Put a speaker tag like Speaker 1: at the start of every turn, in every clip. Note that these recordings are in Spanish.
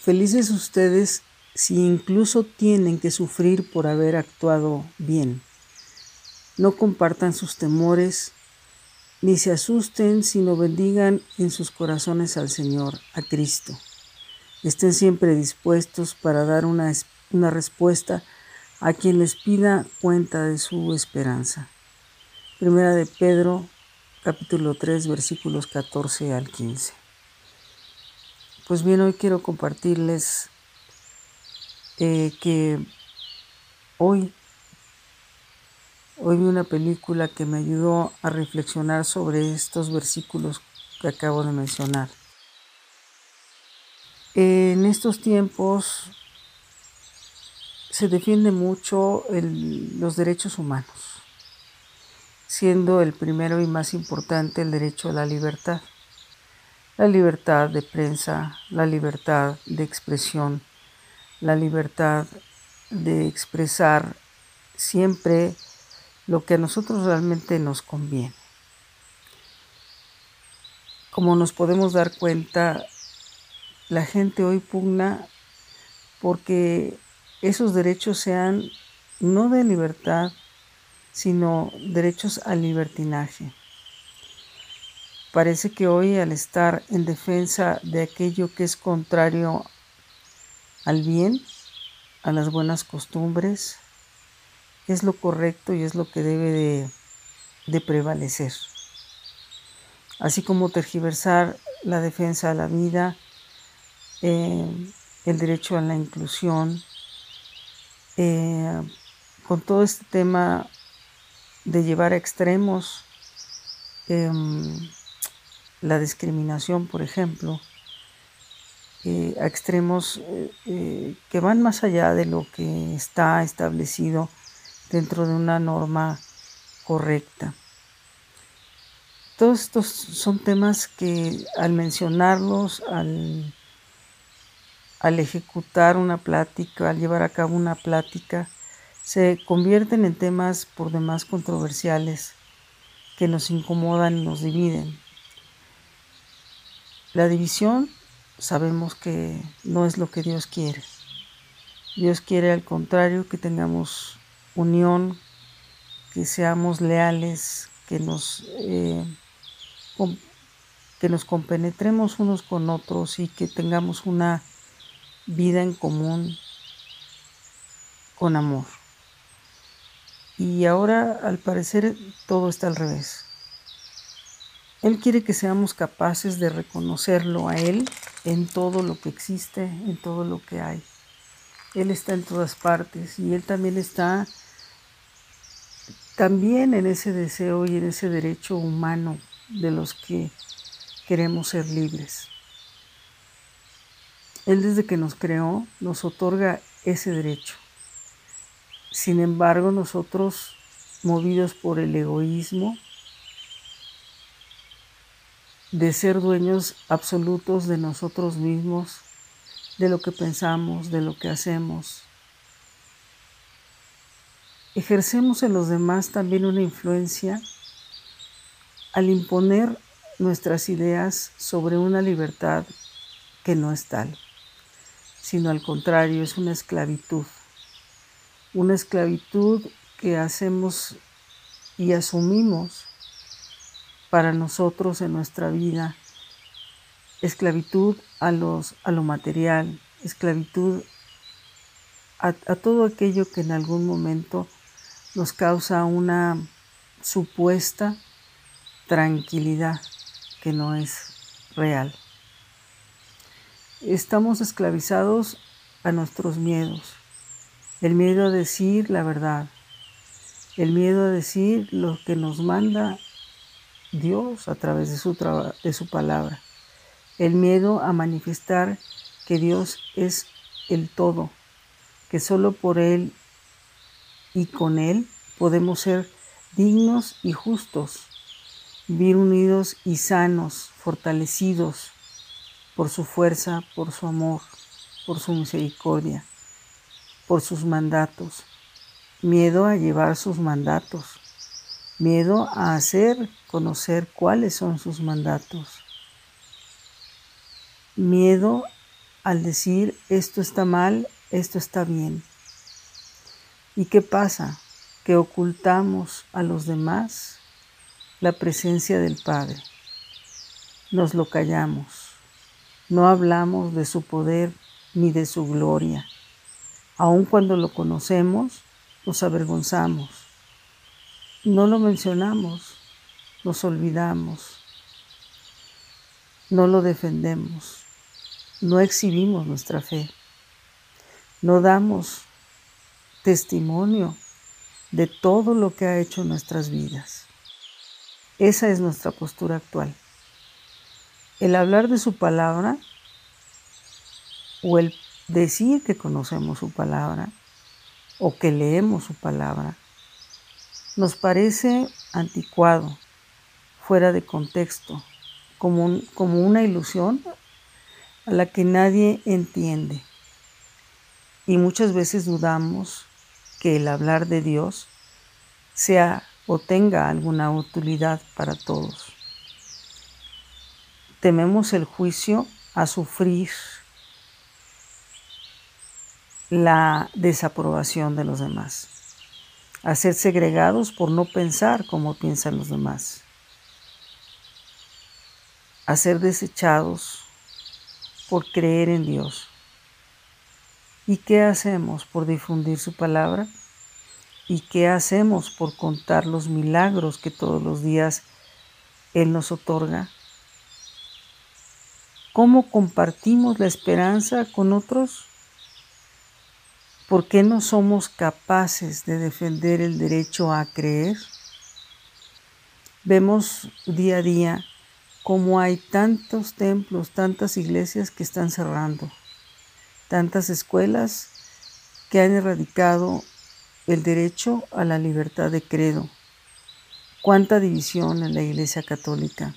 Speaker 1: Felices ustedes si incluso tienen que sufrir por haber actuado bien. No compartan sus temores, ni se asusten, sino bendigan en sus corazones al Señor, a Cristo. Estén siempre dispuestos para dar una, una respuesta a quien les pida cuenta de su esperanza. Primera de Pedro, capítulo 3, versículos 14 al 15. Pues bien, hoy quiero compartirles eh, que hoy, hoy vi una película que me ayudó a reflexionar sobre estos versículos que acabo de mencionar. En estos tiempos se defiende mucho los derechos humanos, siendo el primero y más importante el derecho a la libertad. La libertad de prensa, la libertad de expresión, la libertad de expresar siempre lo que a nosotros realmente nos conviene. Como nos podemos dar cuenta, la gente hoy pugna porque esos derechos sean no de libertad, sino derechos al libertinaje. Parece que hoy al estar en defensa de aquello que es contrario al bien, a las buenas costumbres, es lo correcto y es lo que debe de, prevalecer. Así como tergiversar la defensa a la vida, eh, el derecho a la inclusión, eh, con todo este tema de llevar a extremos em, la discriminación, por ejemplo, eh, a extremos eh, que van más allá de lo que está establecido dentro de una norma correcta. Todos estos son temas que al mencionarlos, al al ejecutar una plática, al llevar a cabo una plática, se convierten en temas por demás controversiales que nos incomodan y nos dividen. La división sabemos que no es lo que Dios quiere. Dios quiere al contrario que tengamos unión, que seamos leales, que nos, eh, que nos compenetremos unos con otros y que tengamos una vida en común con amor. Y ahora al parecer todo está al revés. Él quiere que seamos capaces de reconocerlo a Él en todo lo que existe, en todo lo que hay. Él está en todas partes y Él también está también en ese deseo y en ese derecho humano de los que queremos ser libres. Él desde que nos creó nos otorga ese derecho. Sin embargo, nosotros, movidos por el egoísmo, de ser dueños absolutos de nosotros mismos, de lo que pensamos, de lo que hacemos, ejercemos en los demás también una influencia al imponer nuestras ideas sobre una libertad que no es tal sino al contrario, es una esclavitud. Una esclavitud que hacemos y asumimos para nosotros en nuestra vida. Esclavitud a, los, a lo material, esclavitud a, a todo aquello que en algún momento nos causa una supuesta tranquilidad que no es real. Estamos esclavizados a nuestros miedos. El miedo a decir la verdad. El miedo a decir lo que nos manda Dios a través de su, de su palabra. El miedo a manifestar que Dios es el todo, que solo por Él y con Él podemos ser dignos y justos, vivir unidos y sanos, fortalecidos, por su fuerza, por su amor, por su misericordia, por sus mandatos. Miedo a llevar sus mandatos. Miedo a hacer conocer cuáles son sus mandatos. Miedo al decir esto está mal, esto está bien. ¿Y qué pasa? Que ocultamos a los demás la presencia del Padre. Nos lo callamos. No hablamos de su poder ni de su gloria. Aun cuando lo conocemos, nos avergonzamos. No lo mencionamos, nos olvidamos. No lo defendemos. No exhibimos nuestra fe. No damos testimonio de todo lo que ha hecho en nuestras vidas. Esa es nuestra postura actual. El hablar de su palabra o el decir que conocemos su palabra o que leemos su palabra nos parece anticuado, fuera de contexto, como, como una ilusión a la que nadie entiende. Y muchas veces dudamos que el hablar de Dios sea o tenga alguna utilidad para todos. Tememos el juicio a sufrir la desaprobación de los demás, a ser segregados por no pensar como piensan los demás, a ser desechados por creer en Dios. ¿Y qué hacemos por difundir su palabra? ¿Y qué hacemos por contar los milagros que todos los días Él nos otorga? ¿Cómo compartimos la esperanza con otros? ¿Por qué no somos capaces de defender el derecho a creer? Vemos día a día cómo hay tantos templos, tantas iglesias que están cerrando, tantas escuelas que han erradicado el derecho a la libertad de credo. Cuánta división en la Iglesia Católica,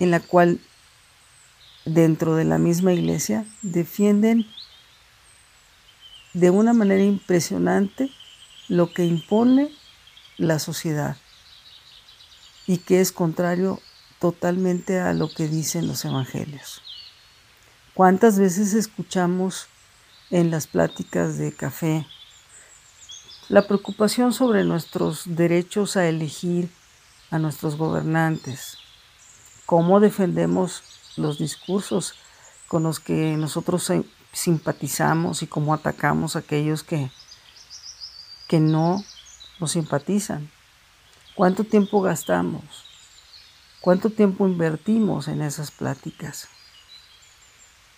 Speaker 1: en la cual dentro de la misma iglesia defienden de una manera impresionante lo que impone la sociedad y que es contrario totalmente a lo que dicen los evangelios. ¿Cuántas veces escuchamos en las pláticas de café la preocupación sobre nuestros derechos a elegir a nuestros gobernantes? ¿Cómo defendemos los discursos con los que nosotros simpatizamos y cómo atacamos a aquellos que, que no nos simpatizan. ¿Cuánto tiempo gastamos? ¿Cuánto tiempo invertimos en esas pláticas?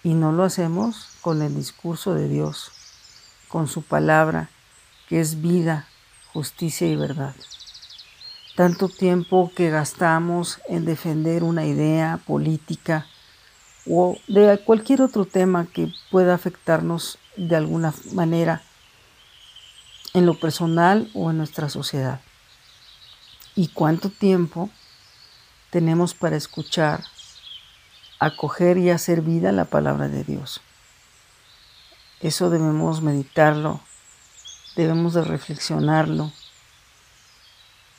Speaker 1: Y no lo hacemos con el discurso de Dios, con su palabra, que es vida, justicia y verdad. Tanto tiempo que gastamos en defender una idea política, o de cualquier otro tema que pueda afectarnos de alguna manera en lo personal o en nuestra sociedad. Y cuánto tiempo tenemos para escuchar, acoger y hacer vida la palabra de Dios. Eso debemos meditarlo, debemos de reflexionarlo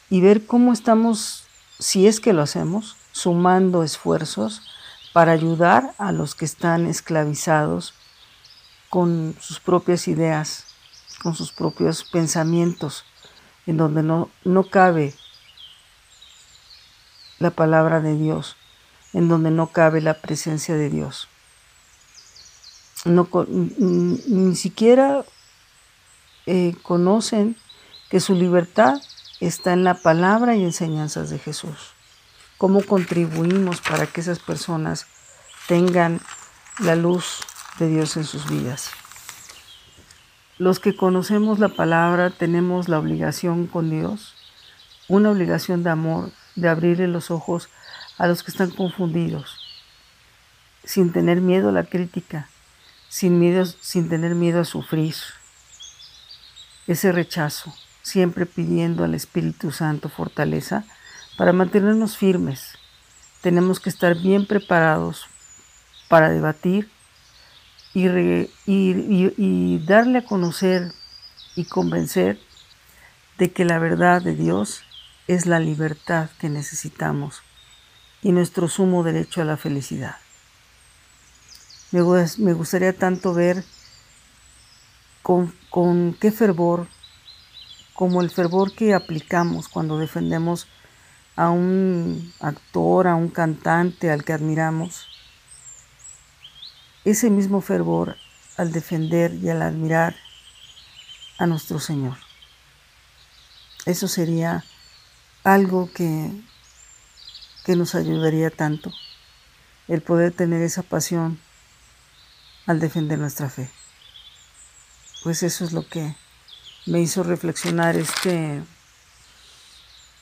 Speaker 1: y ver cómo estamos, si es que lo hacemos, sumando esfuerzos para ayudar a los que están esclavizados con sus propias ideas, con sus propios pensamientos, en donde no, cabe la palabra de Dios, en donde no cabe la presencia de Dios. Ni siquiera eh, conocen que su libertad está en la palabra y enseñanzas de Jesús cómo contribuimos para que esas personas tengan la luz de Dios en sus vidas. Los que conocemos la palabra tenemos la obligación con Dios, una obligación de amor, de abrirle los ojos a los que están confundidos, sin tener miedo a la crítica, sin, sin tener miedo a sufrir ese rechazo, siempre pidiendo al Espíritu Santo fortaleza para mantenernos firmes, tenemos que estar bien preparados para debatir y, darle a conocer y convencer de que la verdad de Dios es la libertad que necesitamos y nuestro sumo derecho a la felicidad. Me, gustaría tanto ver con qué fervor, como el fervor que aplicamos cuando defendemos a un actor, a un cantante al que admiramos, ese mismo fervor al defender y al admirar a nuestro Señor. Eso sería algo que, que nos ayudaría tanto, el poder tener esa pasión al defender nuestra fe. Pues eso es lo que me hizo reflexionar este,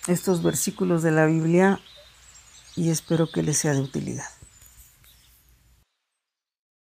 Speaker 1: estos versículos de la Biblia y espero que les sea de utilidad.